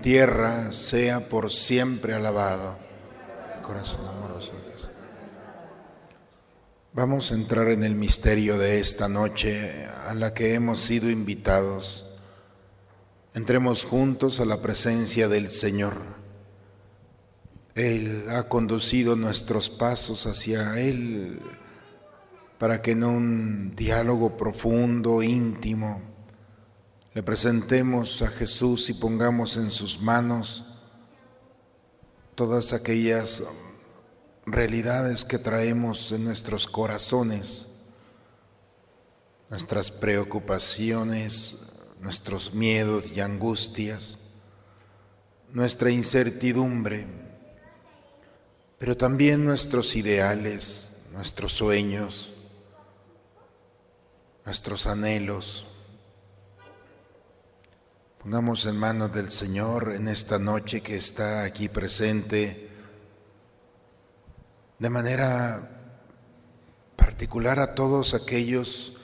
tierra sea por siempre alabado. Corazón amoroso. Vamos a entrar en el misterio de esta noche a la que hemos sido invitados. Entremos juntos a la presencia del Señor. Él ha conducido nuestros pasos hacia Él para que en un diálogo profundo, íntimo, le presentemos a Jesús y pongamos en sus manos todas aquellas realidades que traemos en nuestros corazones, nuestras preocupaciones, nuestros miedos y angustias, nuestra incertidumbre, pero también nuestros ideales, nuestros sueños, nuestros anhelos. Pongamos en manos del Señor en esta noche que está aquí presente de manera particular a todos aquellos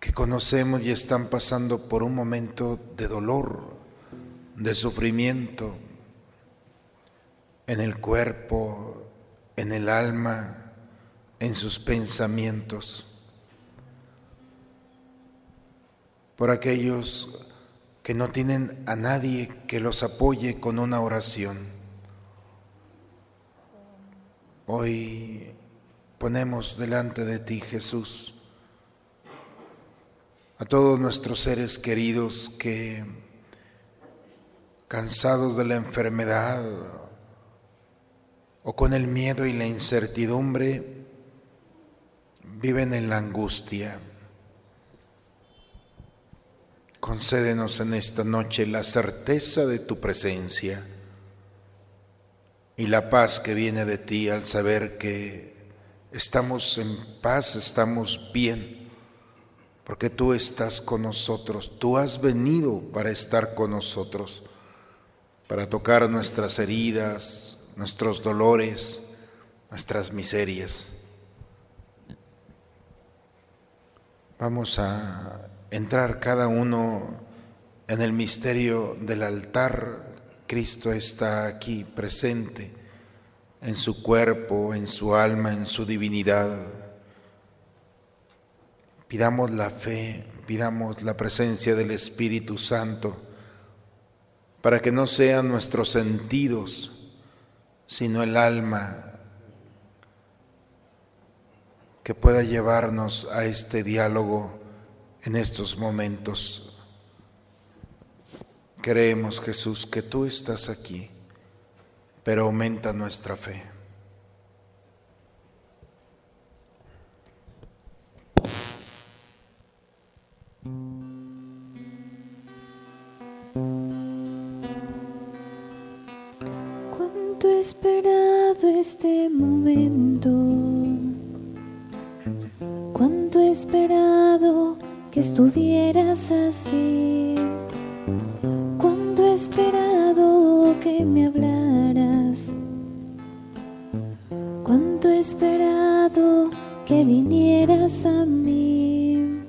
que conocemos y están pasando por un momento de dolor, de sufrimiento en el cuerpo, en el alma, en sus pensamientos. Por aquellos que no tienen a nadie que los apoye con una oración. Hoy ponemos delante de ti, Jesús, a todos nuestros seres queridos que, cansados de la enfermedad o con el miedo y la incertidumbre, viven en la angustia. Concédenos en esta noche la certeza de tu presencia y la paz que viene de ti al saber que estamos en paz, estamos bien, porque tú estás con nosotros, tú has venido para estar con nosotros, para tocar nuestras heridas, nuestros dolores, nuestras miserias. Vamos a entrar cada uno en el misterio del altar Cristo está aquí presente en su cuerpo, en su alma, en su divinidad. Pidamos la fe, pidamos la presencia del Espíritu Santo para que no sean nuestros sentidos, sino el alma que pueda llevarnos a este diálogo en estos momentos. Creemos, Jesús, que tú estás aquí, pero aumenta nuestra fe. Cuánto esperado este momento. Cuánto he esperado estuvieras así. Cuánto he esperado que me hablaras. Cuánto he esperado que vinieras a mí.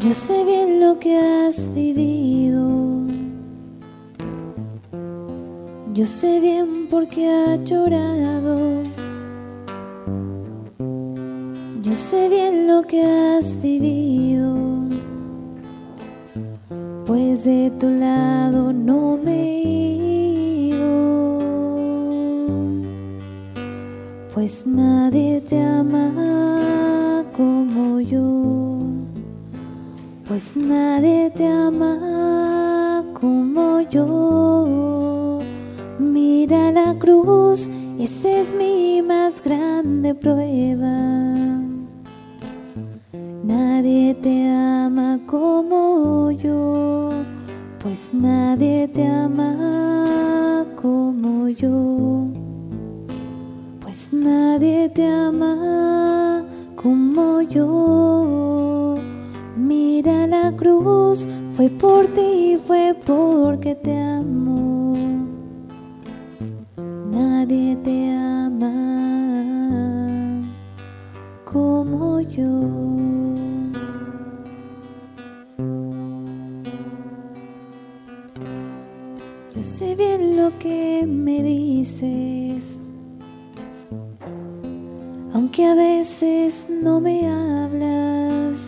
Yo sé bien lo que has vivido. Yo sé bien por qué has llorado. Yo sé bien lo que has vivido. Pues de tu lado no me he. Pues nadie te ama como yo. Pues nadie te ama como yo. Mira la cruz, esa es mi más grande prueba. Nadie te ama como yo, pues nadie te ama como yo. Pues nadie te ama como yo. Mira la cruz, fue por ti, fue porque te amo. Nadie te ama como yo. Sé bien lo que me dices, aunque a veces no me hablas.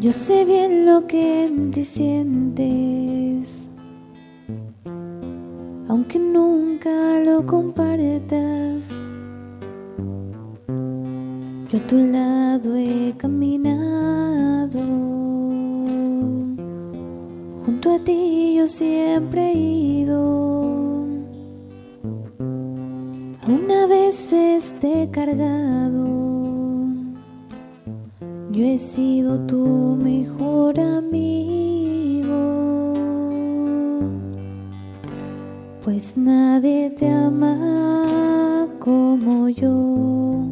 Yo sé bien lo que te sientes, aunque nunca lo compartas. Yo a tu lado he caminado, junto a ti yo siempre he ido. Aún a veces te he cargado, yo he sido tu mejor amigo. Pues nadie te ama como yo,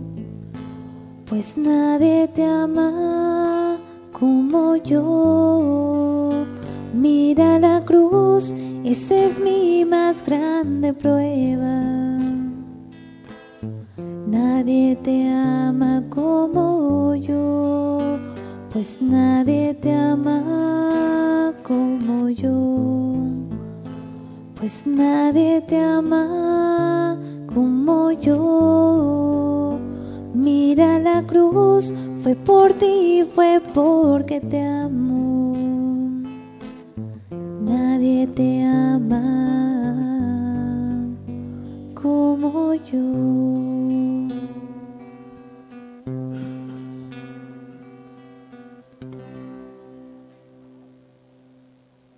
pues nadie te ama como yo. Mira la cruz, esa es mi más grande prueba. Nadie te ama como yo, pues nadie te ama como yo. Pues nadie te ama como yo. Mira la cruz, fue por ti, fue porque te amo. Te ama como yo.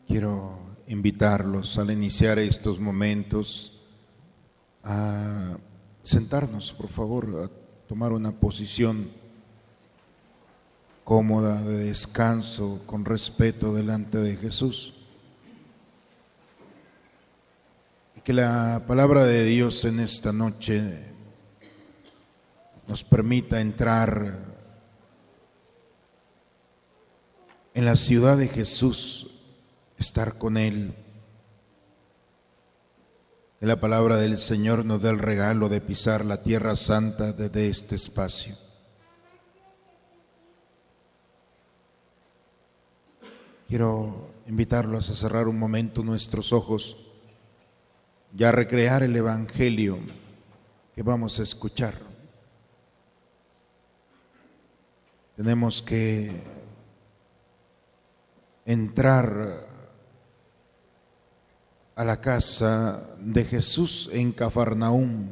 Quiero invitarlos al iniciar estos momentos a sentarnos, por favor, a tomar una posición cómoda de descanso, con respeto delante de Jesús. Y que la palabra de Dios en esta noche nos permita entrar en la ciudad de Jesús estar con Él. Que la palabra del Señor nos dé el regalo de pisar la tierra santa desde este espacio. Quiero invitarlos a cerrar un momento nuestros ojos y a recrear el Evangelio que vamos a escuchar. Tenemos que entrar a la casa de Jesús en Cafarnaúm,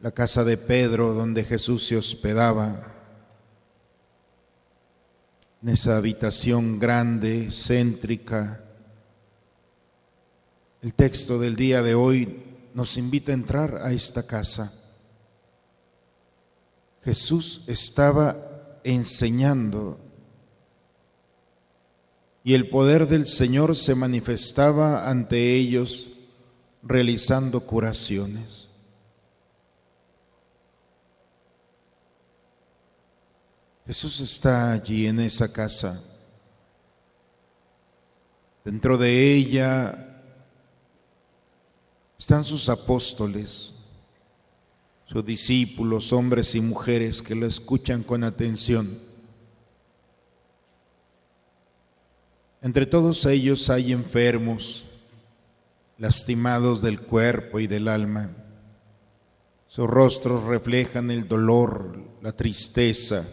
la casa de Pedro donde Jesús se hospedaba, en esa habitación grande, céntrica. El texto del día de hoy nos invita a entrar a esta casa. Jesús estaba enseñando y el poder del Señor se manifestaba ante ellos realizando curaciones. Jesús está allí en esa casa. Dentro de ella están sus apóstoles, sus discípulos, hombres y mujeres que lo escuchan con atención. Entre todos ellos hay enfermos, lastimados del cuerpo y del alma. Sus rostros reflejan el dolor, la tristeza.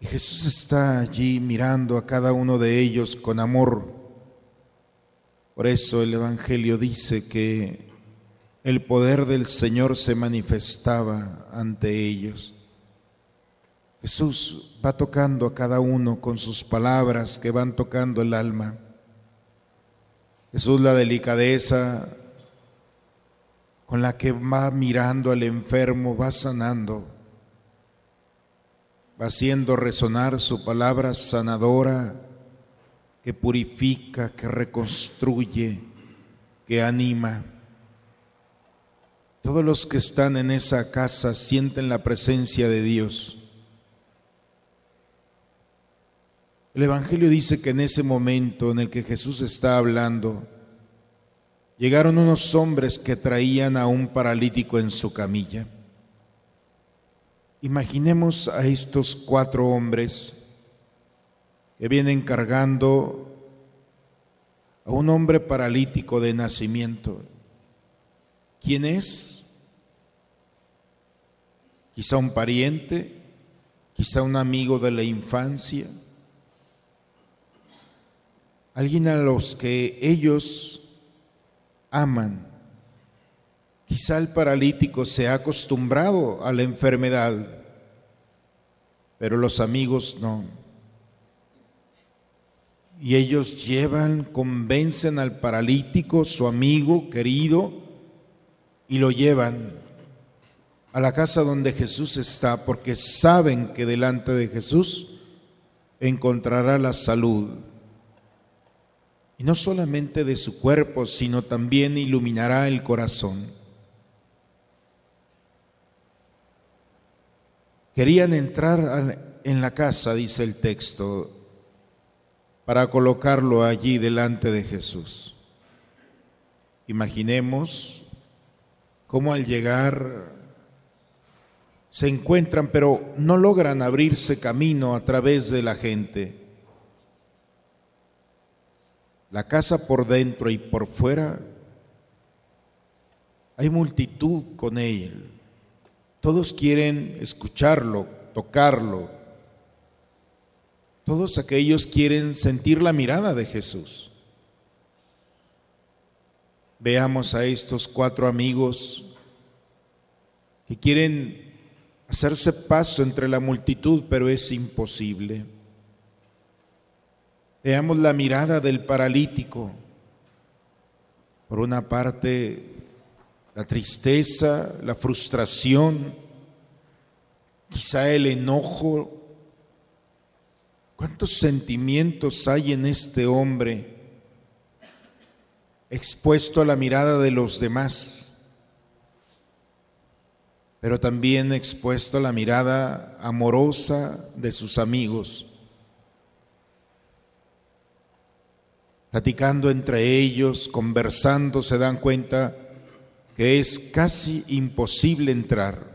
Y Jesús está allí mirando a cada uno de ellos con amor por eso el Evangelio dice que el poder del Señor se manifestaba ante ellos. Jesús va tocando a cada uno con sus palabras que van tocando el alma. Jesús la delicadeza con la que va mirando al enfermo, va sanando, va haciendo resonar su palabra sanadora que purifica, que reconstruye, que anima. Todos los que están en esa casa sienten la presencia de Dios. El Evangelio dice que en ese momento en el que Jesús está hablando, llegaron unos hombres que traían a un paralítico en su camilla. Imaginemos a estos cuatro hombres que vienen cargando a un hombre paralítico de nacimiento. ¿Quién es? Quizá un pariente, quizá un amigo de la infancia alguien a los que ellos aman. Quizá el paralítico se ha acostumbrado a la enfermedad, pero los amigos no. Y ellos llevan, convencen al paralítico, su amigo querido, y lo llevan a la casa donde Jesús está, porque saben que delante de Jesús encontrará la salud y no solamente de su cuerpo, sino también iluminará el corazón. Querían entrar en la casa, dice el texto, para colocarlo allí delante de Jesús. Imaginemos cómo al llegar se encuentran, pero no logran abrirse camino a través de la gente. La casa por dentro y por fuera, hay multitud con él. Todos quieren escucharlo, tocarlo. Todos aquellos quieren sentir la mirada de Jesús. Veamos a estos cuatro amigos que quieren hacerse paso entre la multitud, pero es imposible. Veamos la mirada del paralítico. Por una parte, la tristeza, la frustración, quizá el enojo. ¿Cuántos sentimientos hay en este hombre expuesto a la mirada de los demás? pero también expuesto a la mirada amorosa de sus amigos. platicando entre ellos, conversando, se dan cuenta que es casi imposible entrar.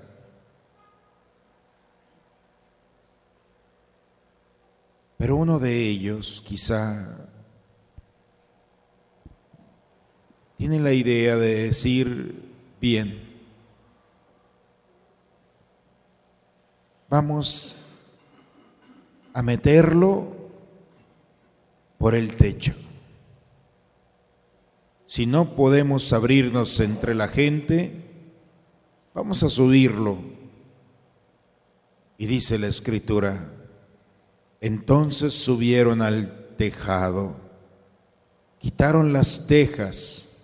Pero uno de ellos quizá tiene la idea de decir, bien, vamos a meterlo por el techo. Si no podemos abrirnos entre la gente, vamos a subirlo. Y dice la escritura, entonces subieron al tejado, quitaron las tejas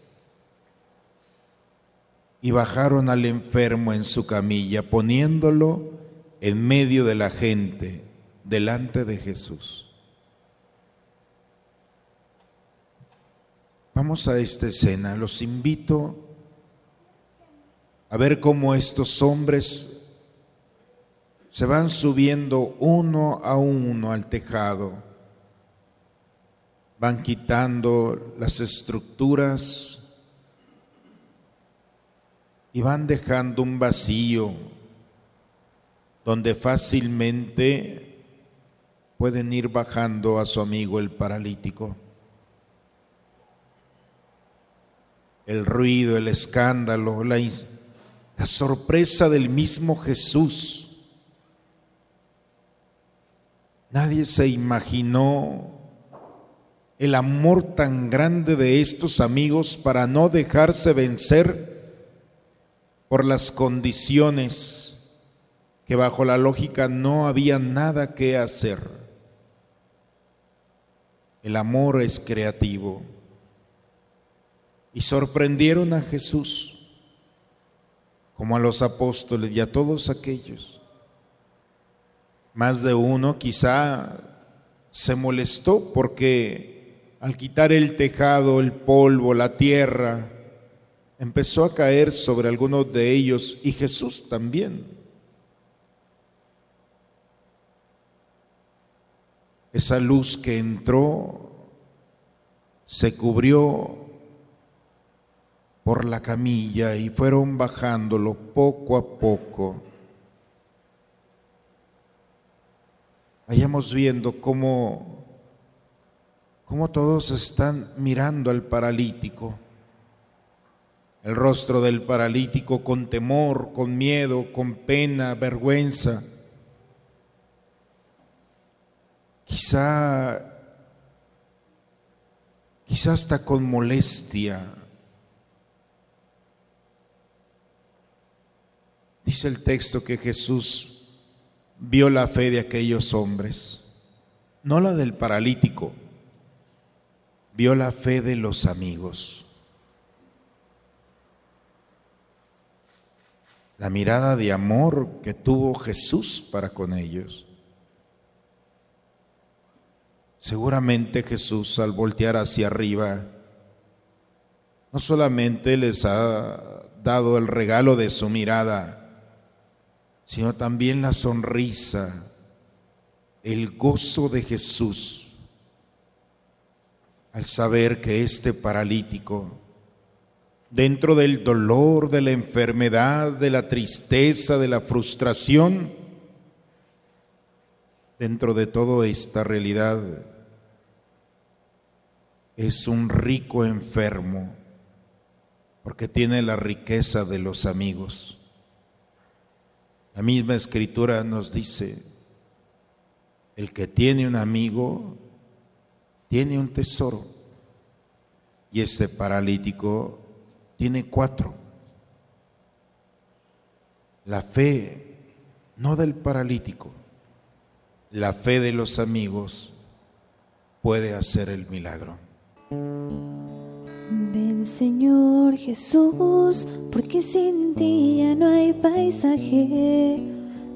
y bajaron al enfermo en su camilla, poniéndolo en medio de la gente, delante de Jesús. Vamos a esta escena. Los invito a ver cómo estos hombres se van subiendo uno a uno al tejado. Van quitando las estructuras y van dejando un vacío donde fácilmente pueden ir bajando a su amigo el paralítico. El ruido, el escándalo, la, sorpresa del mismo Jesús. Nadie se imaginó el amor tan grande de estos amigos para no dejarse vencer por las condiciones que bajo la lógica no había nada que hacer. El amor es creativo. Y sorprendieron a Jesús, como a los apóstoles y a todos aquellos. Más de uno quizá se molestó porque al quitar el tejado, el polvo, la tierra, empezó a caer sobre algunos de ellos y Jesús también. Esa luz que entró se cubrió por la camilla y fueron bajándolo poco a poco. Vayamos viendo cómo cómo todos están mirando al paralítico. El rostro del paralítico con temor, con miedo, con pena, vergüenza. Quizá, quizá hasta con molestia. Dice el texto que Jesús vio la fe de aquellos hombres, no la del paralítico vio la fe de los amigos. La mirada de amor que tuvo Jesús para con ellos. Seguramente Jesús al voltear hacia arriba, no solamente les ha dado el regalo de su mirada, sino también la sonrisa, el gozo de Jesús al saber que este paralítico, dentro del dolor, de la enfermedad, de la tristeza, de la frustración, dentro de toda esta realidad, es un rico enfermo, porque tiene la riqueza de los amigos. La misma escritura nos dice, el que tiene un amigo tiene un tesoro y este paralítico tiene cuatro. La fe, no del paralítico, la fe de los amigos puede hacer el milagro. Señor Jesús, porque sin ti ya no hay paisaje.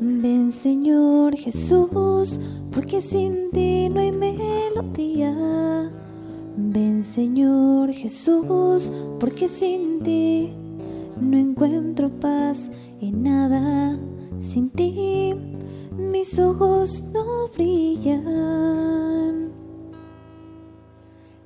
Ven Señor Jesús, porque sin ti no hay melodía. Ven Señor Jesús, porque sin ti no encuentro paz en nada. Sin ti mis ojos no brillan.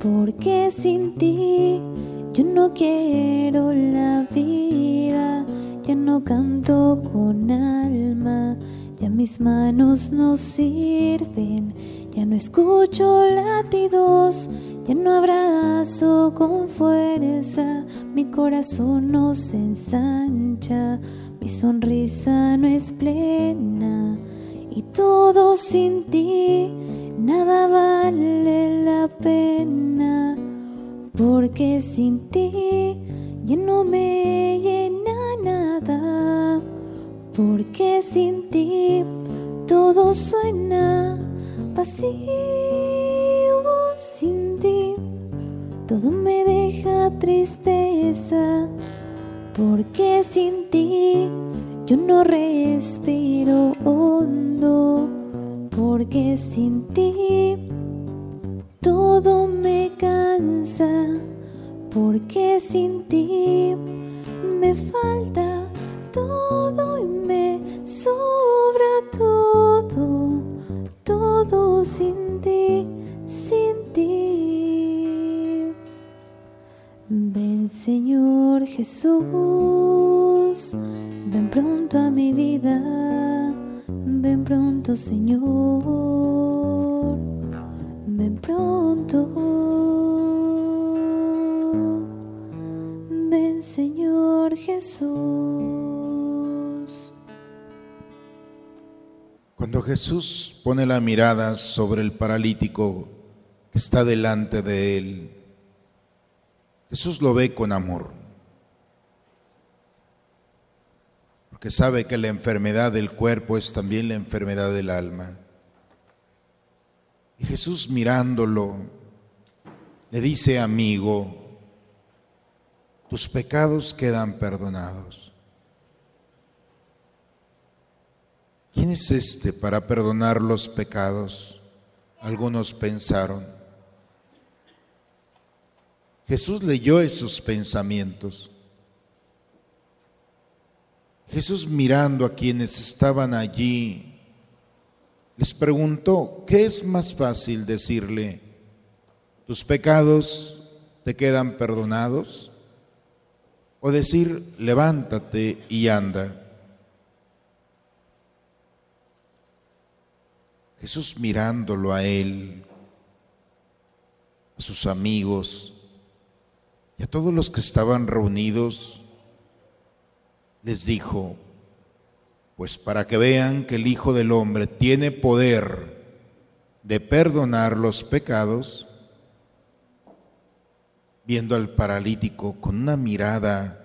porque sin ti yo no quiero la vida, ya no canto con alma, ya mis manos no sirven, ya no escucho latidos, ya no abrazo con fuerza, mi corazón no se ensancha, mi sonrisa no es plena. Y todo sin ti nada vale la pena, porque sin ti ya no me llena nada, porque sin ti todo suena vacío, sin ti todo me deja tristeza, porque sin ti yo no respiro hondo porque sin ti todo me cansa, porque sin ti me falta todo y me sobra todo, todo sin ti, sin ti. Ven Señor Jesús, ven pronto a mi vida, ven pronto Señor, ven pronto. Ven Señor Jesús. Cuando Jesús pone la mirada sobre el paralítico que está delante de él, Jesús lo ve con amor, porque sabe que la enfermedad del cuerpo es también la enfermedad del alma. Y Jesús mirándolo, le dice, amigo, tus pecados quedan perdonados. ¿Quién es este para perdonar los pecados? Algunos pensaron. Jesús leyó esos pensamientos. Jesús mirando a quienes estaban allí, les preguntó, ¿qué es más fácil decirle? ¿Tus pecados te quedan perdonados? O decir, levántate y anda. Jesús mirándolo a él, a sus amigos y a todos los que estaban reunidos, les dijo, pues para que vean que el Hijo del Hombre tiene poder de perdonar los pecados, viendo al paralítico con una mirada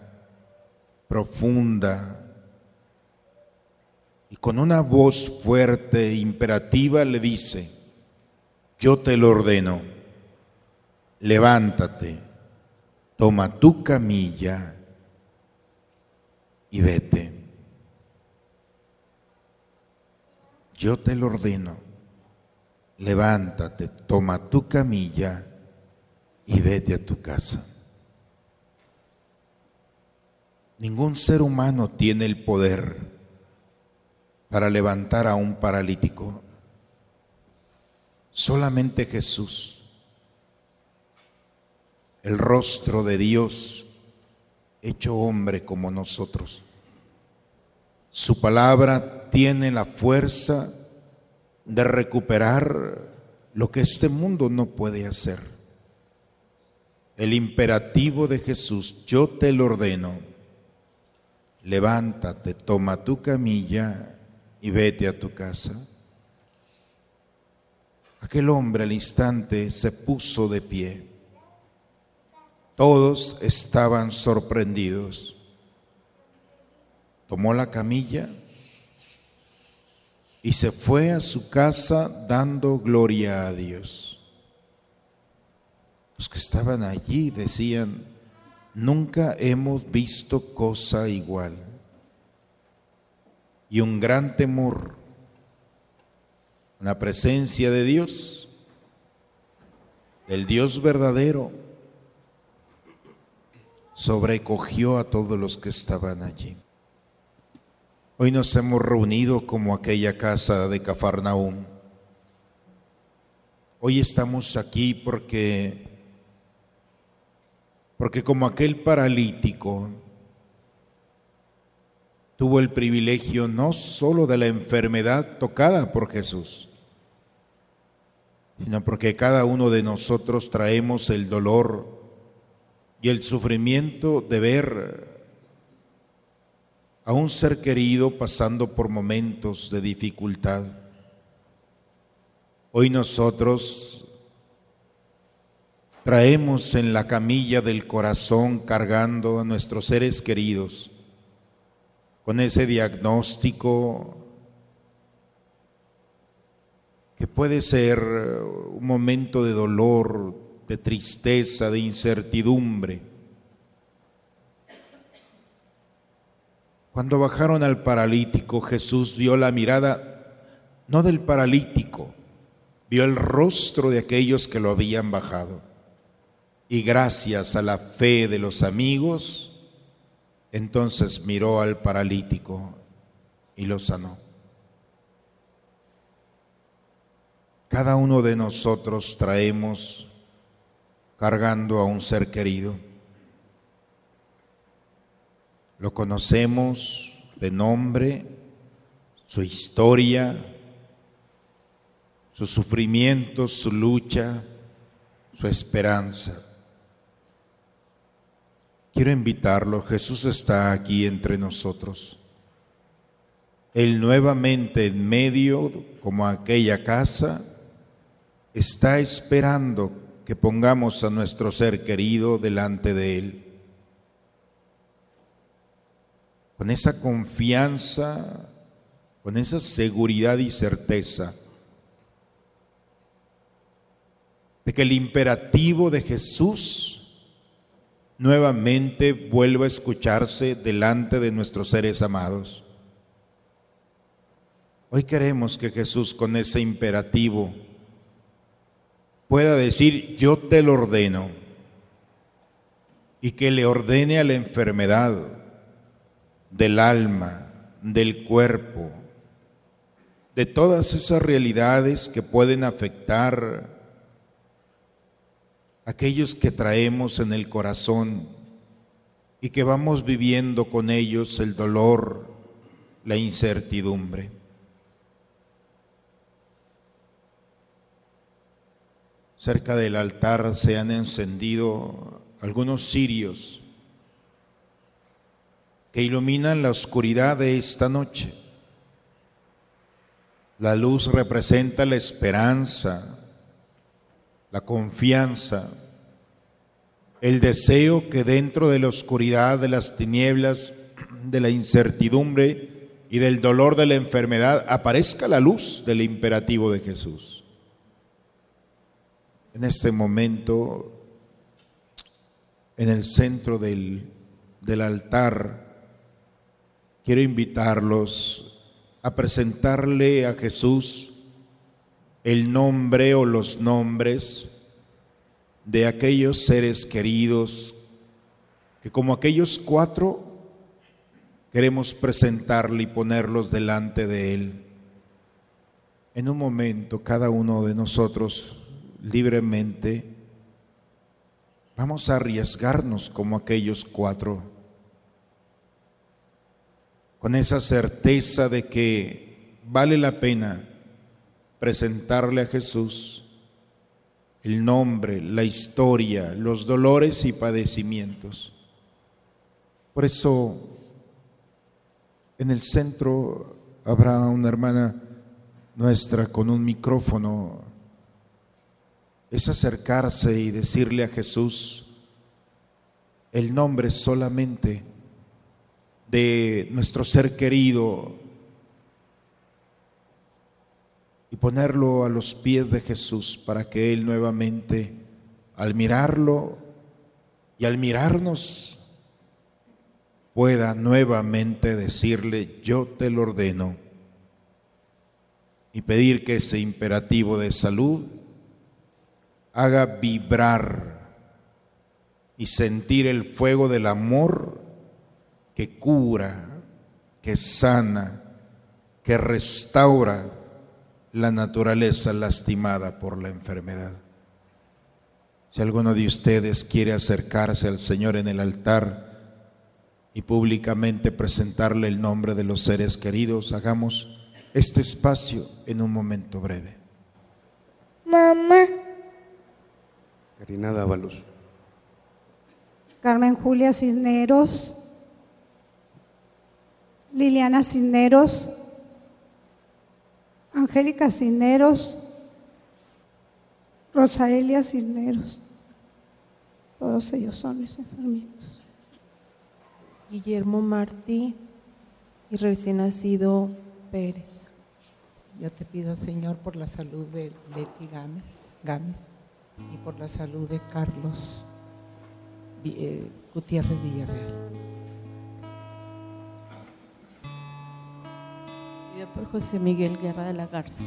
profunda y con una voz fuerte e imperativa le dice, yo te lo ordeno, levántate, toma tu camilla y vete. Yo te lo ordeno, levántate, toma tu camilla y vete a tu casa. Ningún ser humano tiene el poder para levantar a un paralítico. Solamente Jesús, el rostro de Dios hecho hombre como nosotros. Su palabra tiene la fuerza de recuperar lo que este mundo no puede hacer. El imperativo de Jesús, yo te lo ordeno, levántate, toma tu camilla y vete a tu casa. Aquel hombre al instante se puso de pie. Todos estaban sorprendidos. Tomó la camilla y se fue a su casa dando gloria a Dios. Los que estaban allí decían, nunca hemos visto cosa igual. Y un gran temor, la presencia de Dios, del Dios verdadero, sobrecogió a todos los que estaban allí. Hoy nos hemos reunido como aquella casa de Cafarnaúm. Hoy estamos aquí porque porque como aquel paralítico tuvo el privilegio no solo de la enfermedad tocada por Jesús, sino porque cada uno de nosotros traemos el dolor y el sufrimiento de ver a un ser querido pasando por momentos de dificultad. Hoy nosotros traemos en la camilla del corazón cargando a nuestros seres queridos con ese diagnóstico que puede ser un momento de dolor, de tristeza, de incertidumbre. Cuando bajaron al paralítico, Jesús vio la mirada no del paralítico, vio el rostro de aquellos que lo habían bajado. Y gracias a la fe de los amigos, entonces miró al paralítico y lo sanó. Cada uno de nosotros traemos cargando a un ser querido. Lo conocemos de nombre, su historia, su sufrimiento, su lucha, su esperanza. Quiero invitarlo, Jesús está aquí entre nosotros. Él nuevamente en medio, como aquella casa, está esperando que pongamos a nuestro ser querido delante de Él. Con esa confianza, con esa seguridad y certeza de que el imperativo de Jesús nuevamente vuelva a escucharse delante de nuestros seres amados. Hoy queremos que Jesús con ese imperativo pueda decir, yo te lo ordeno, y que le ordene a la enfermedad del alma, del cuerpo, de todas esas realidades que pueden afectar aquellos que traemos en el corazón y que vamos viviendo con ellos el dolor, la incertidumbre. Cerca del altar se han encendido algunos cirios que iluminan la oscuridad de esta noche. La luz representa la esperanza, la confianza, el deseo que dentro de la oscuridad, de las tinieblas, de la incertidumbre y del dolor de la enfermedad aparezca la luz del imperativo de Jesús en este momento en el centro del, del altar, quiero invitarlos a presentarle a Jesús el nombre o los nombres de aquellos seres queridos que como aquellos cuatro queremos presentarle y ponerlos delante de Él. En un momento cada uno de nosotros libremente, vamos a arriesgarnos como aquellos cuatro, con esa certeza de que vale la pena presentarle a Jesús el nombre, la historia, los dolores y padecimientos. Por eso, en el centro habrá una hermana nuestra con un micrófono es acercarse y decirle a Jesús el nombre solamente de nuestro ser querido y ponerlo a los pies de Jesús para que Él nuevamente, al mirarlo y al mirarnos, pueda nuevamente decirle, yo te lo ordeno, y pedir que ese imperativo de salud haga vibrar y sentir el fuego del amor que cura, que sana, que restaura la naturaleza lastimada por la enfermedad. Si alguno de ustedes quiere acercarse al Señor en el altar y públicamente presentarle el nombre de los seres queridos, hagamos este espacio en un momento breve. Mamá. Karina Dávalos. Carmen Julia Cisneros. Liliana Cisneros. Angélica Cisneros. Rosaelia Cisneros. Todos ellos son mis enfermitos. Guillermo Martí y recién nacido Pérez. Yo te pido, Señor, por la salud de Leti Gámez, Gámez y por la salud de Carlos eh, Gutiérrez Villarreal. Pido por José Miguel Guerra de la Garza,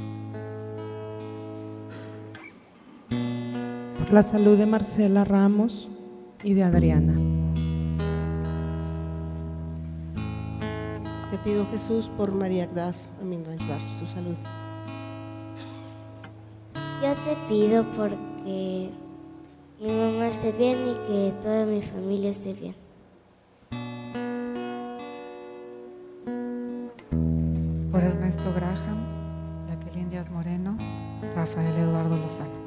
Por la salud de Marcela Ramos y de Adriana. Te pido Jesús por María Agdas Amin su salud. Yo te pido porque mi mamá esté bien y que toda mi familia esté bien. Por Ernesto Graham, Jacqueline Díaz Moreno, Rafael Eduardo Lozano.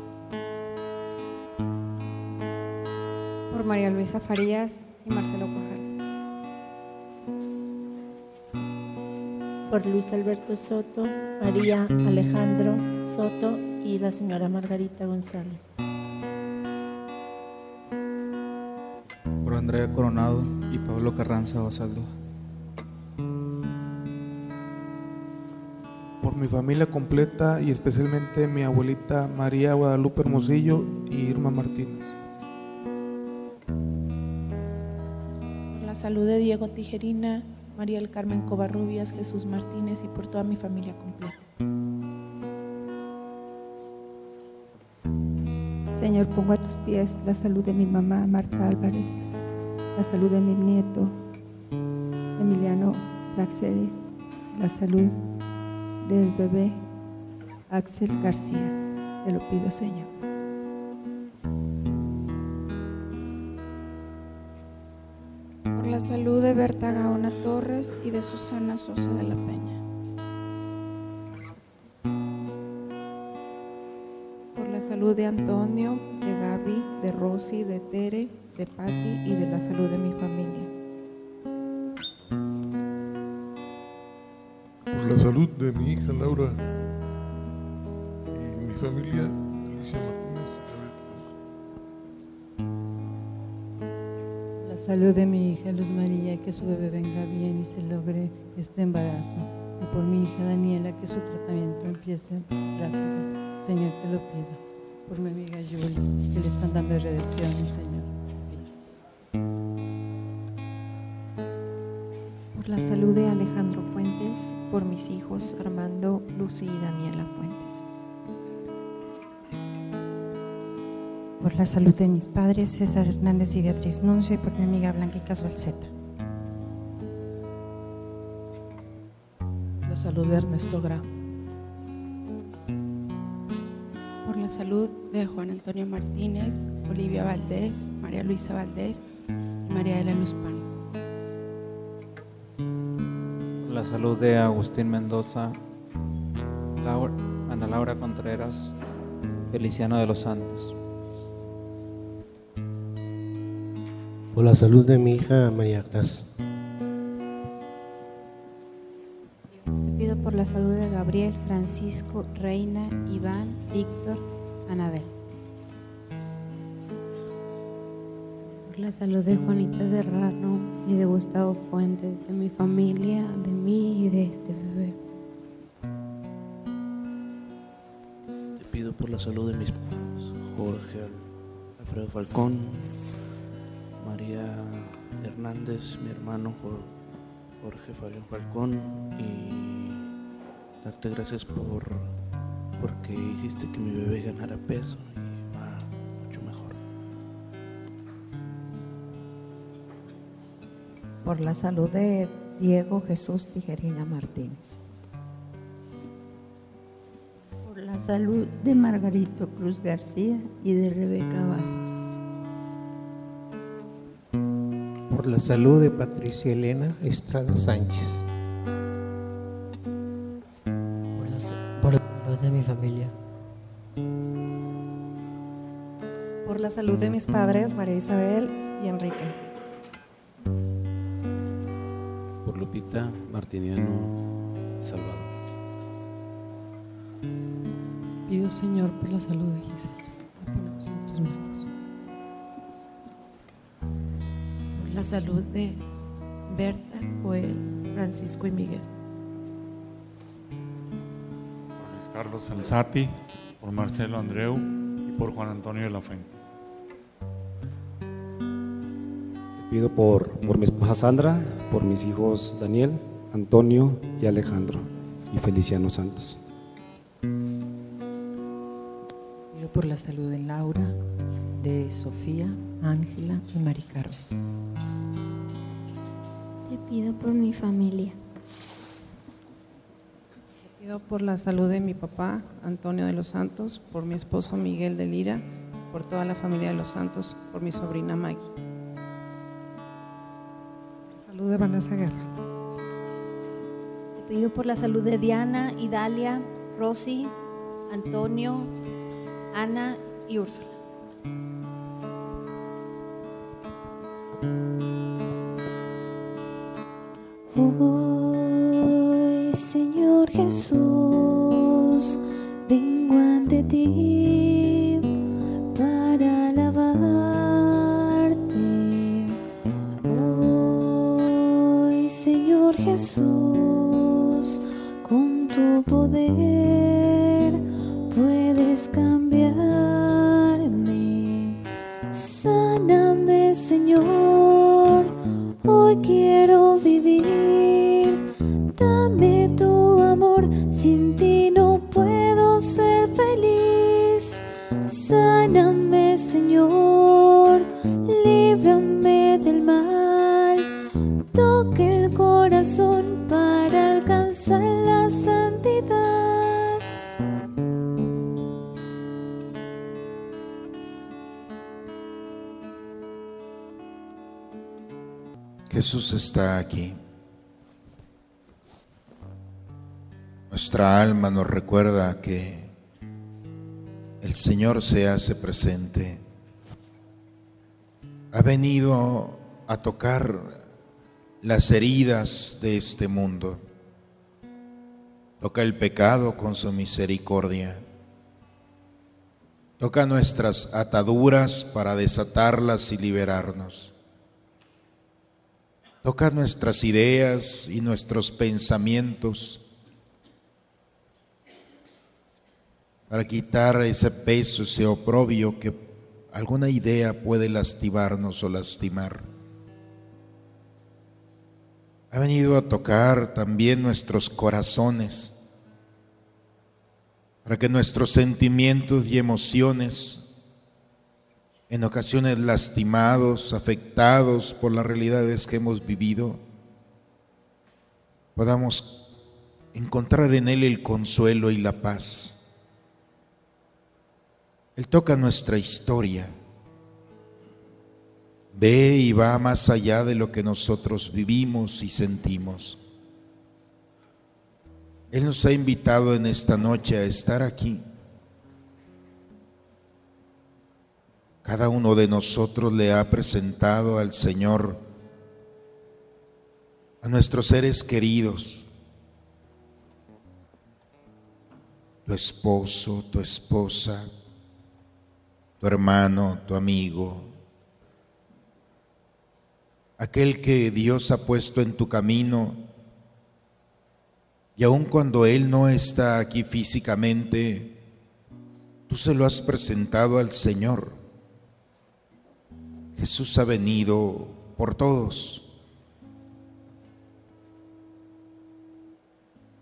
Por María Luisa Farías y Marcelo Cuajardo. por Luis Alberto Soto, María Alejandro Soto y la señora Margarita González. por Andrea Coronado y Pablo Carranza Basaldo. por mi familia completa y especialmente mi abuelita María Guadalupe Hermosillo y Irma Martínez. Por la salud de Diego Tijerina, María del Carmen Covarrubias, Jesús Martínez y por toda mi familia completa. Señor, pongo a tus pies la salud de mi mamá, Marta Álvarez, la salud de mi nieto, Emiliano Praxedis, la salud del bebé Axel García. Te lo pido, Señor. Por la salud de Berta Gaona Torres y de Susana Sosa de la Peña. Salud de Antonio, de Gaby, de Rosy, de Tere, de Patti y de la salud de mi familia. Por la salud de mi hija Laura y mi familia, Alicia Martínez y Cruz. La salud de mi hija Luz María, que su bebé venga bien y se logre este embarazo. Y por mi hija Daniela, que su tratamiento empiece rápido. Señor, te lo pido. Por mi amiga Julie, que le están dando redenciones, Señor. Por la salud de Alejandro Fuentes, por mis hijos Armando, Lucy y Daniela Fuentes. Por la salud de mis padres, César Hernández y Beatriz Nuncio, y por mi amiga Blanca y Casual Z. La salud de Ernesto Gra. Salud de Juan Antonio Martínez, Olivia Valdés, María Luisa Valdés y María de la Luz Pan. Por la salud de Agustín Mendoza, Laura- Ana Laura Contreras, Feliciano de los Santos. Por la salud de mi hija María Agnes. Dios, te pido por la salud de Gabriel, Francisco, Reina, Iván, Víctor, Anabel. Por la salud de Juanita Serrano y de Gustavo Fuentes, de mi familia, de mí y de este bebé. Te pido por la salud de mis padres, Jorge Alfredo Falcón, María Hernández, mi hermano Jo- Jorge Fabián Falcón, y darte gracias por porque hiciste que mi bebé ganara peso y va mucho mejor. Por la salud de Diego Jesús Tijerina Martínez. Por la salud de Margarito Cruz García y de Rebeca Vázquez. Por la salud de Patricia Elena Estrada Sánchez. De mi familia. Por la salud de mis padres, María Isabel y Enrique. Por Lupita Martiniano Salvador. Pido, Señor, por la salud de Gisela. La ponemos en tus manos. Por la salud de Berta, Joel, Francisco y Miguel. Carlos Alzati, por Marcelo Andreu y por Juan Antonio de la Fuente. Te pido por, por mi esposa Sandra, por mis hijos Daniel, Antonio y Alejandro. y Feliciano Santos. Pido por la salud de Laura, de Sofía, Ángela y Mari Carmen. Te pido por mi familia. Te pido por la salud de mi papá, Antonio de los Santos, por mi esposo Miguel de Lira, por toda la familia de los Santos, por mi sobrina Maggie. Salud de Vanessa Guerra. Te pido por la salud de Diana, Idalia, Rosy, Antonio, Ana y Úrsula. Hoy, Señor Jesús, Jesús está aquí. Nuestra alma nos recuerda que el Señor se hace presente. Ha venido a tocar las heridas de este mundo. Toca el pecado con su misericordia. Toca nuestras ataduras para desatarlas y liberarnos. Toca nuestras ideas y nuestros pensamientos para quitar ese peso, ese oprobio que alguna idea puede lastimarnos o lastimar. Ha venido a tocar también nuestros corazones para que nuestros sentimientos y emociones, en ocasiones lastimados, afectados por las realidades que hemos vivido, podamos encontrar en Él el consuelo y la paz. Él toca nuestra historia. Ve y va más allá de lo que nosotros vivimos y sentimos. Él nos ha invitado en esta noche a estar aquí. Cada uno de nosotros le ha presentado al Señor a nuestros seres queridos, tu esposo, tu esposa, tu hermano, tu amigo, aquel que Dios ha puesto en tu camino. Y aun cuando Él no está aquí físicamente, tú se lo has presentado al Señor. Jesús ha venido por todos,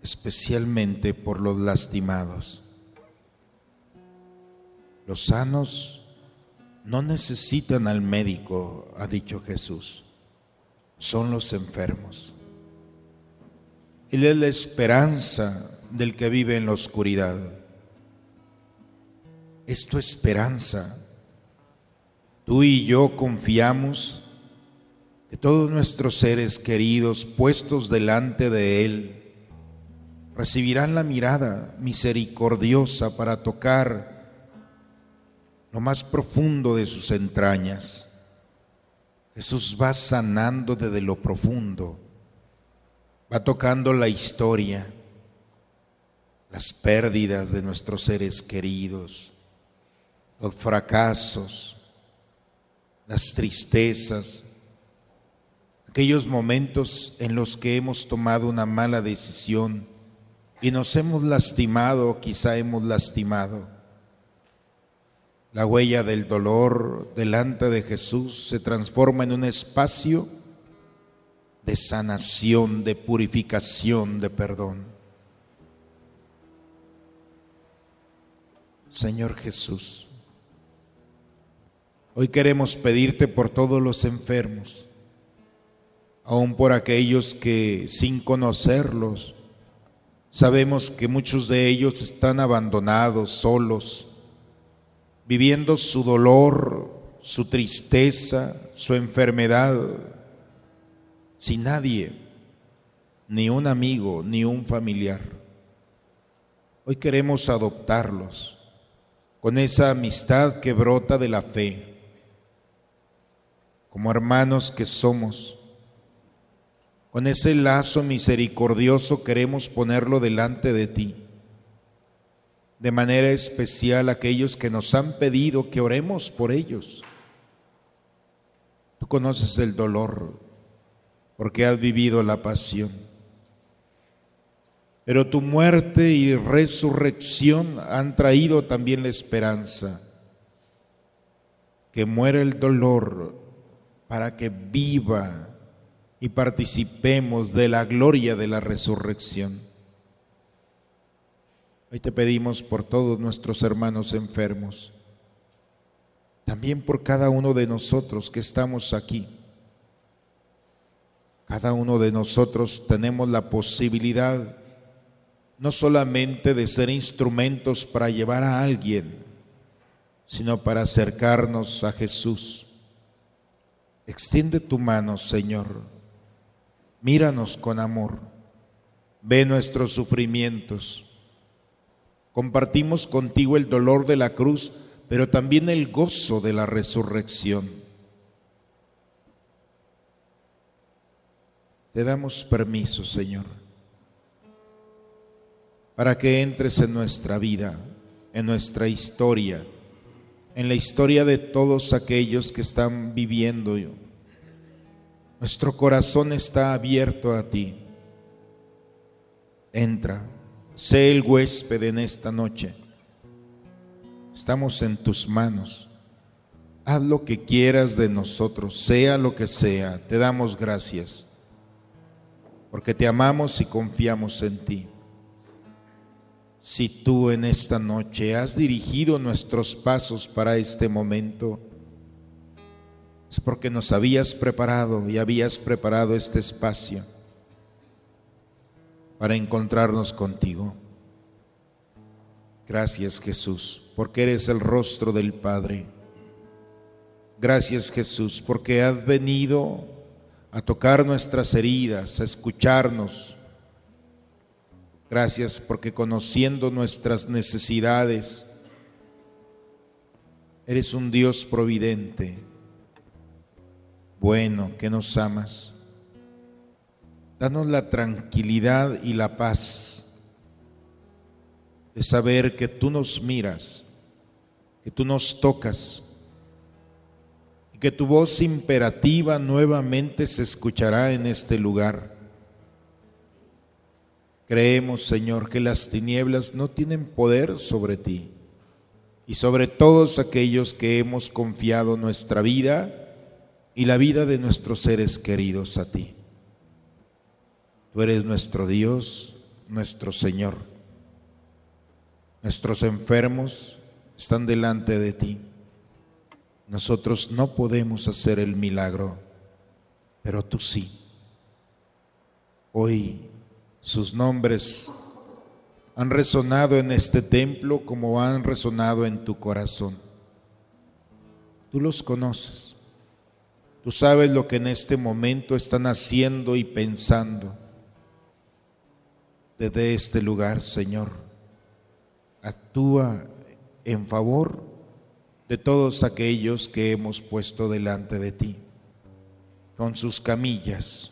especialmente por los lastimados. Los sanos no necesitan al médico, ha dicho Jesús, son los enfermos. Él es la esperanza del que vive en la oscuridad. Es tu esperanza. Tú y yo confiamos que todos nuestros seres queridos puestos delante de Él recibirán la mirada misericordiosa para tocar lo más profundo de sus entrañas. Jesús va sanando desde lo profundo, va tocando la historia, las pérdidas de nuestros seres queridos, los fracasos, las tristezas, aquellos momentos en los que hemos tomado una mala decisión y nos hemos lastimado, quizá hemos lastimado. La huella del dolor delante de Jesús se transforma en un espacio de sanación, de purificación, de perdón. Señor Jesús. Hoy queremos pedirte por todos los enfermos, aun por aquellos que sin conocerlos, sabemos que muchos de ellos están abandonados, solos, viviendo su dolor, su tristeza, su enfermedad, sin nadie, ni un amigo, ni un familiar. Hoy queremos adoptarlos con esa amistad que brota de la fe, como hermanos que somos. Con ese lazo misericordioso queremos ponerlo delante de ti. De manera especial aquellos que nos han pedido que oremos por ellos. Tú conoces el dolor porque has vivido la pasión. Pero tu muerte y resurrección han traído también la esperanza. Que muera el dolor para que viva y participemos de la gloria de la resurrección. Hoy te pedimos por todos nuestros hermanos enfermos, también por cada uno de nosotros que estamos aquí. Cada uno de nosotros tenemos la posibilidad no solamente de ser instrumentos para llevar a alguien, sino para acercarnos a Jesús. Extiende tu mano, Señor. Míranos con amor. Ve nuestros sufrimientos. Compartimos contigo el dolor de la cruz, pero también el gozo de la resurrección. Te damos permiso, Señor para que entres en nuestra vida, en nuestra historia, en la historia de todos aquellos que están viviendo. Nuestro corazón está abierto a ti. Entra, sé el huésped en esta noche. Estamos en tus manos. Haz lo que quieras de nosotros, sea lo que sea. Te damos gracias, porque te amamos y confiamos en ti. Si tú en esta noche has dirigido nuestros pasos para este momento, es porque nos habías preparado y habías preparado este espacio para encontrarnos contigo. Gracias Jesús, porque eres el rostro del Padre. Gracias Jesús, porque has venido a tocar nuestras heridas, a escucharnos Gracias porque conociendo nuestras necesidades, eres un Dios providente, bueno, que nos amas. Danos la tranquilidad y la paz de saber que tú nos miras, que tú nos tocas y que tu voz imperativa nuevamente se escuchará en este lugar Creemos, Señor, que las tinieblas no tienen poder sobre ti y sobre todos aquellos que hemos confiado nuestra vida y la vida de nuestros seres queridos a ti. Tú eres nuestro Dios, nuestro Señor. Nuestros enfermos están delante de ti. Nosotros no podemos hacer el milagro, pero tú sí. Hoy sus nombres han resonado en este templo como han resonado en tu corazón. Tú los conoces. Tú sabes lo que en este momento están haciendo y pensando. Desde este lugar, Señor, actúa en favor de todos aquellos que hemos puesto delante de ti, con sus camillas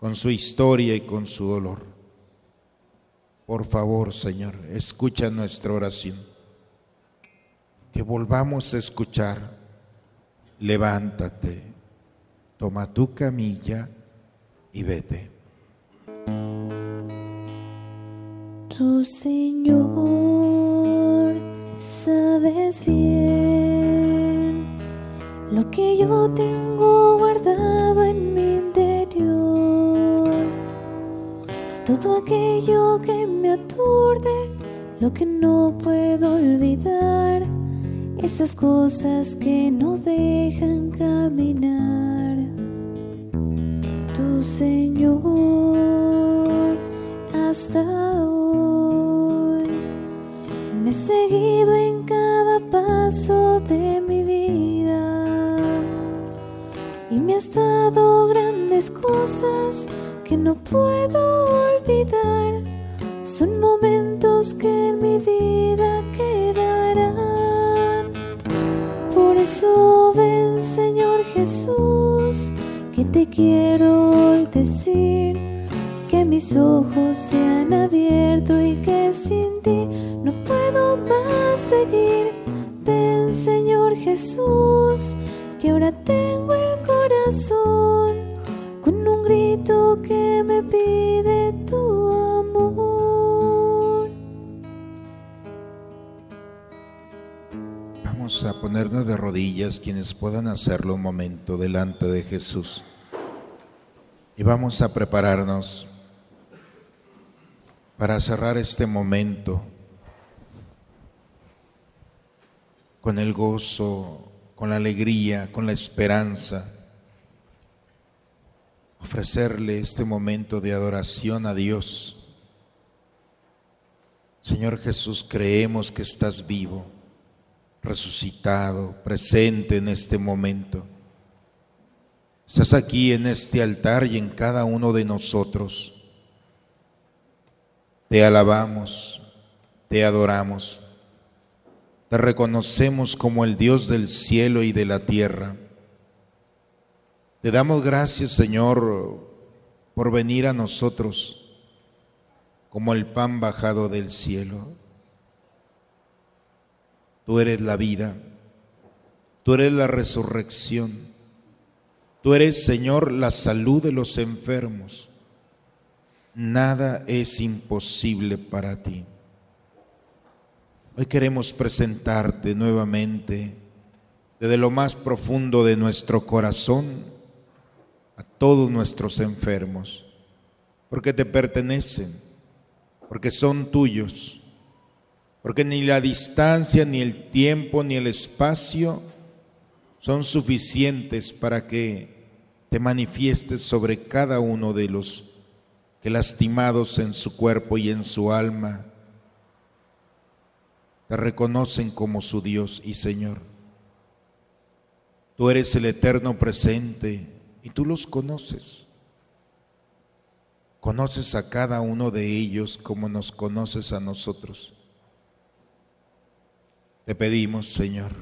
con su historia y con su dolor. Por favor, Señor, escucha nuestra oración. Que volvamos a escuchar. Levántate, toma tu camilla y vete. Tu Señor, sabes bien lo que yo tengo guardado todo aquello que me aturde, lo que no puedo olvidar, esas cosas que no dejan caminar. Tu Señor, hasta hoy. Me he seguido en cada paso de mi vida. Y me has dado grandes cosas puedo olvidar. Son momentos que en mi vida quedarán. Por eso ven, Señor Jesús, que te quiero hoy decir que mis ojos se han abierto y que sin ti no puedo más seguir. Ven, Señor Jesús, que ahora tengo el corazón que me pide tu amor. Vamos a ponernos de rodillas quienes puedan hacerlo un momento delante de Jesús. Y vamos a prepararnos para cerrar este momento con el gozo, con la alegría, con la esperanza. Ofrecerle este momento de adoración a Dios. Señor Jesús, creemos que estás vivo, resucitado, presente en este momento. Estás aquí en este altar y en cada uno de nosotros. Te alabamos, te adoramos, te reconocemos como el Dios del cielo y de la tierra. Te damos gracias, Señor, por venir a nosotros como el pan bajado del cielo. Tú eres la vida, tú eres la resurrección, tú eres, Señor, la salud de los enfermos nada es imposible para ti. Hoy queremos presentarte nuevamente desde lo más profundo de nuestro corazón a todos nuestros enfermos, porque te pertenecen, porque son tuyos, porque ni la distancia, ni el tiempo, ni el espacio son suficientes para que te manifiestes sobre cada uno de los que lastimados en su cuerpo y en su alma, te reconocen como su Dios y Señor. Tú eres el eterno presente y tú los conoces. Conoces a cada uno de ellos como nos conoces a nosotros. Te pedimos, Señor,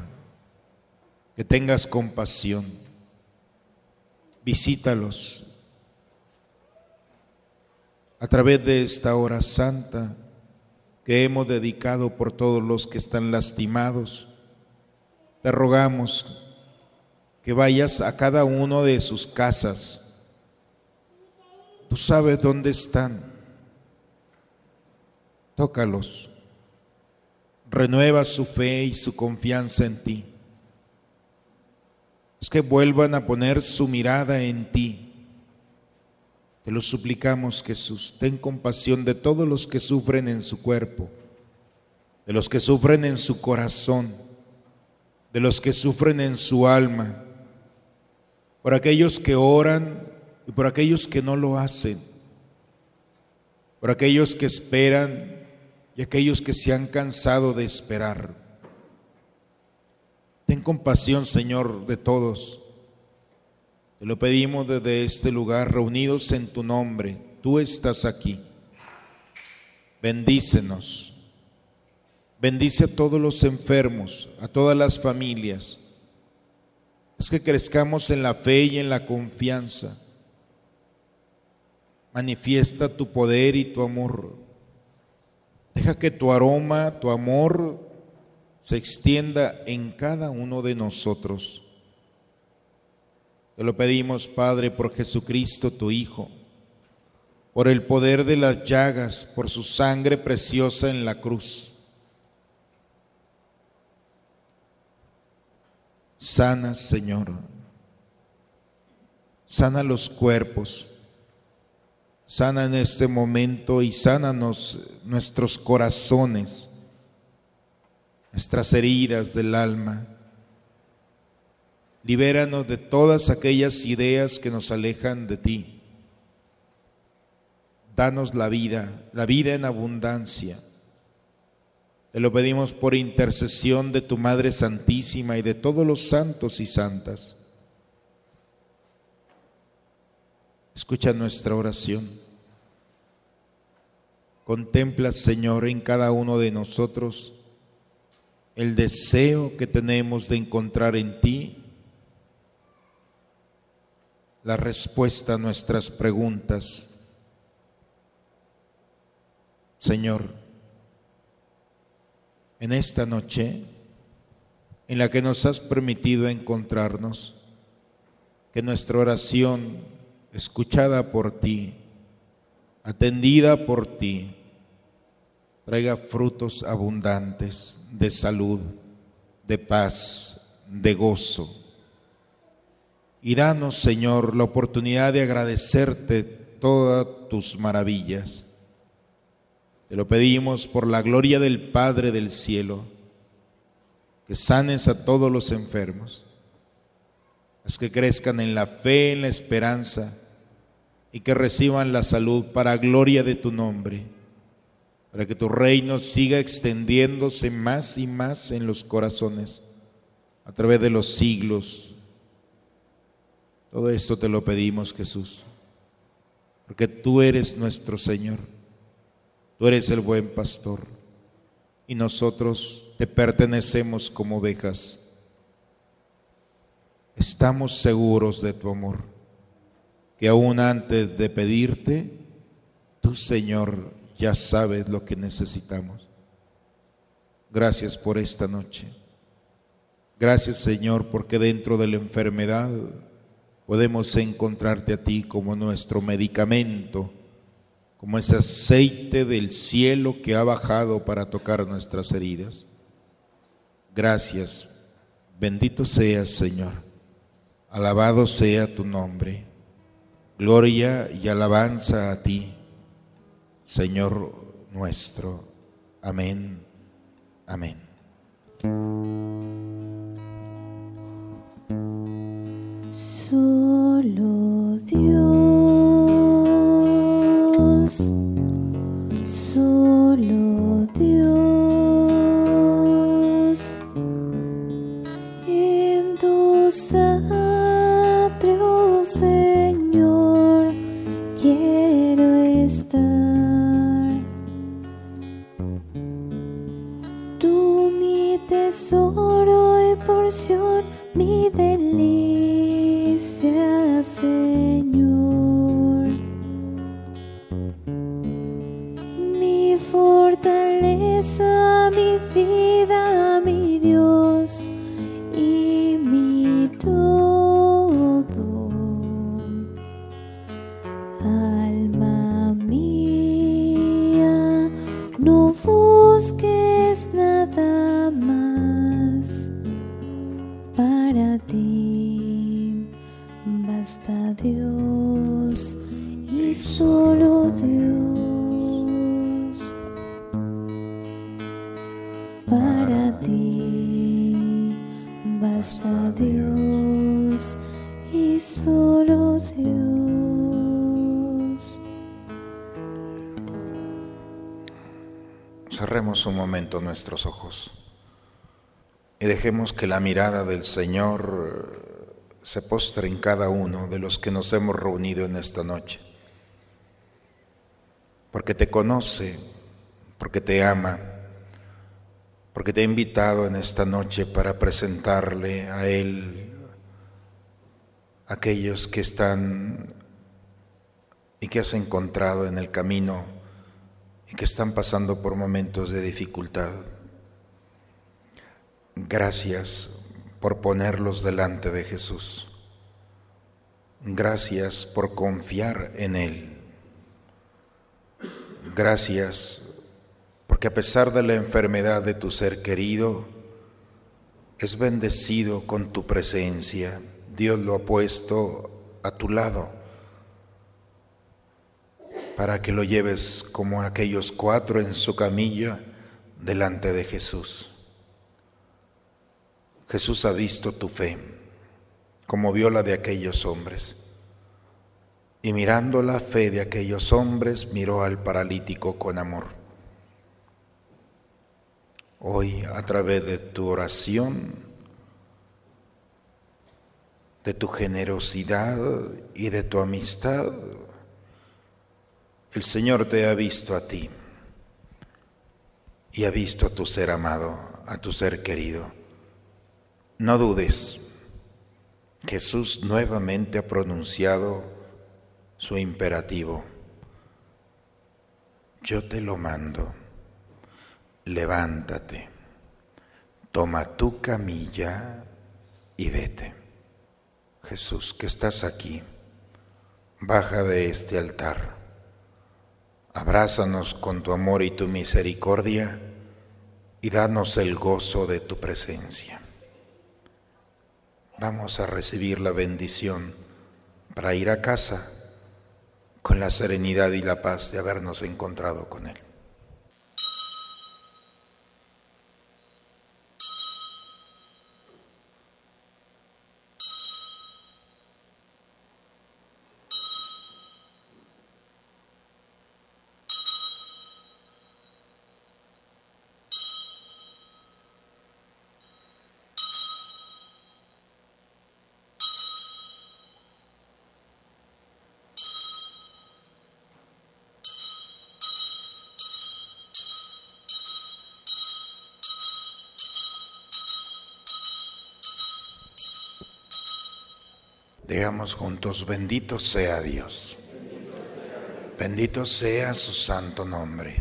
que tengas compasión. Visítalos a través de esta hora santa que hemos dedicado por todos los que están lastimados. Te rogamos que vayas a cada uno de sus casas. Tú sabes dónde están. Tócalos. Renueva su fe y su confianza en ti. Es que vuelvan a poner su mirada en ti te lo suplicamos, Jesús. Ten compasión de todos los que sufren en su cuerpo, de los que sufren en su corazón, de los que sufren en su alma, por aquellos que oran y por aquellos que no lo hacen, por aquellos que esperan y aquellos que se han cansado de esperar. Ten compasión, Señor, de todos te lo pedimos desde este lugar, reunidos en tu nombre. Tú estás aquí. Bendícenos. Bendice a todos los enfermos, a todas las familias. Es que crezcamos en la fe y en la confianza. Manifiesta tu poder y tu amor. Deja que tu aroma, tu amor, se extienda en cada uno de nosotros. Te lo pedimos, Padre, por Jesucristo, tu Hijo, por el poder de las llagas, por su sangre preciosa en la cruz. Sana, Señor. Sana los cuerpos. Sana en este momento y sánanos nuestros corazones. nuestras heridas del alma. Libéranos de todas aquellas ideas que nos alejan de ti. Danos la vida, la vida en abundancia. Te lo pedimos por intercesión de tu Madre Santísima y de todos los santos y santas. Escucha nuestra oración. Contempla, Señor, en cada uno de nosotros el deseo que tenemos de encontrar en ti la respuesta a nuestras preguntas. Señor, en esta noche en la que nos has permitido encontrarnos, que nuestra oración, escuchada por ti, atendida por ti, traiga frutos abundantes de salud, de paz, de gozo. Y danos, Señor, la oportunidad de agradecerte todas tus maravillas. Te lo pedimos por la gloria del Padre del cielo, que sanes a todos los enfermos, haz que crezcan en la fe, en la esperanza y que reciban la salud para gloria de tu nombre para que tu reino siga extendiéndose más y más en los corazones a través de los siglos. Todo esto te lo pedimos, Jesús, porque tú eres nuestro Señor, tú eres el buen pastor y nosotros te pertenecemos como ovejas. Estamos seguros de tu amor, que aún antes de pedirte, tu Señor, ya sabes lo que necesitamos. Gracias por esta noche. Gracias Señor porque dentro de la enfermedad podemos encontrarte a ti como nuestro medicamento, como ese aceite del cielo que ha bajado para tocar nuestras heridas. Gracias. Bendito seas Señor. Alabado sea tu nombre. Gloria y alabanza a ti Señor nuestro. Amén. Amén. Solo Dios, solo nuestros ojos y dejemos que la mirada del Señor eh, se postre en cada uno de los que nos hemos reunido en esta noche. Porque te conoce, porque te ama, porque te ha invitado en esta noche para presentarle a Él aquellos que están y que has encontrado en el camino y que están pasando por momentos de dificultad. Gracias por ponerlos delante de Jesús. Gracias por confiar en Él. Gracias porque a pesar de la enfermedad de tu ser querido, es bendecido con tu presencia. Dios lo ha puesto a tu lado para que lo lleves como aquellos cuatro en su camilla delante de Jesús. Jesús ha visto tu fe, como vio la de aquellos hombres. Y mirando la fe de aquellos hombres, miró al paralítico con amor. Hoy, a través de tu oración, de tu generosidad y de tu amistad, el Señor te ha visto a ti y ha visto a tu ser amado, a tu ser querido. No dudes, Jesús nuevamente ha pronunciado su imperativo. Yo te lo mando, levántate, toma tu camilla y vete. Jesús, que estás aquí, baja de este altar, abrázanos con tu amor y tu misericordia y danos el gozo de tu presencia. Vamos a recibir la bendición para ir a casa con la serenidad y la paz de habernos encontrado con Él. Digamos juntos, bendito sea Dios. Bendito sea su santo nombre.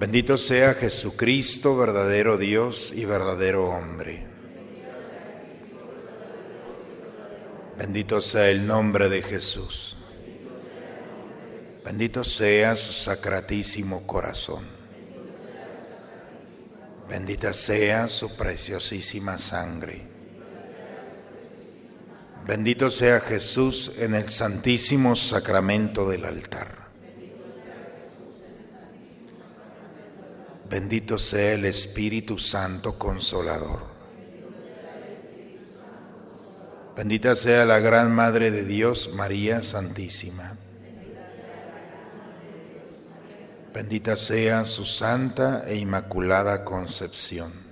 Bendito sea Jesucristo, verdadero Dios y verdadero hombre. Bendito sea el nombre de Jesús. Bendito sea su sacratísimo corazón. Bendita sea su preciosísima sangre. Bendito sea Jesús en el santísimo sacramento del altar. Bendito sea el Espíritu Santo Consolador. Bendita sea la Gran Madre de Dios, María Santísima. Bendita sea su santa e inmaculada concepción.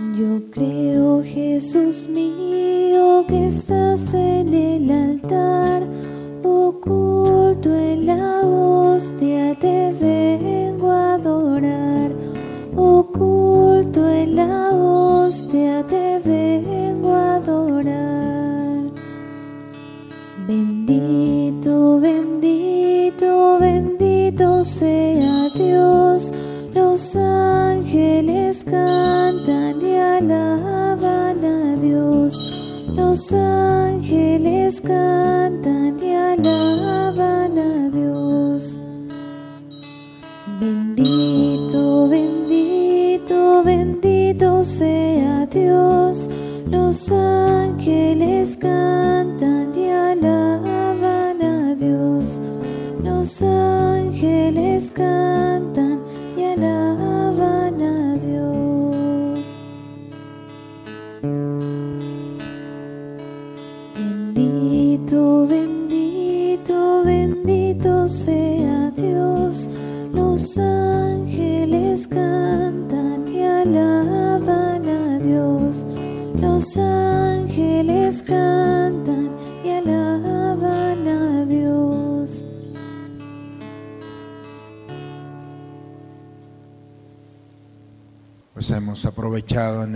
Yo creo, Jesús mío, que estás en el altar, oculto en la hostia, te vengo a adorar. Oculto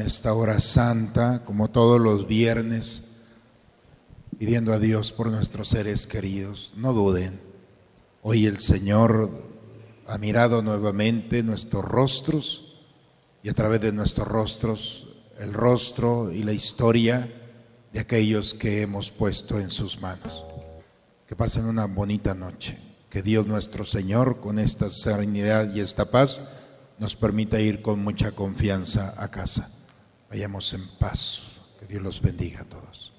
esta hora santa, como todos los viernes, pidiendo a Dios por nuestros seres queridos. No duden, hoy el Señor ha mirado nuevamente nuestros rostros y a través de nuestros rostros el rostro y la historia de aquellos que hemos puesto en sus manos. Que pasen una bonita noche. Que Dios nuestro Señor, con esta serenidad y esta paz, nos permita ir con mucha confianza a casa. Vayamos en paz. Que Dios los bendiga a todos.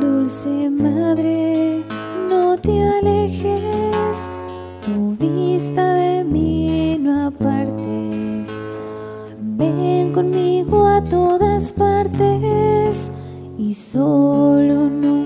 Dulce Madre, no te alejes, tu vista de mí no apartes. Ven conmigo a todas partes y solo nunca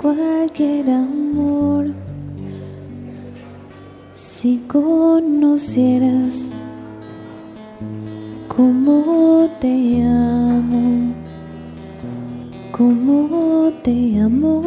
cualquier amor. Si conocieras cómo te amo, cómo te amo,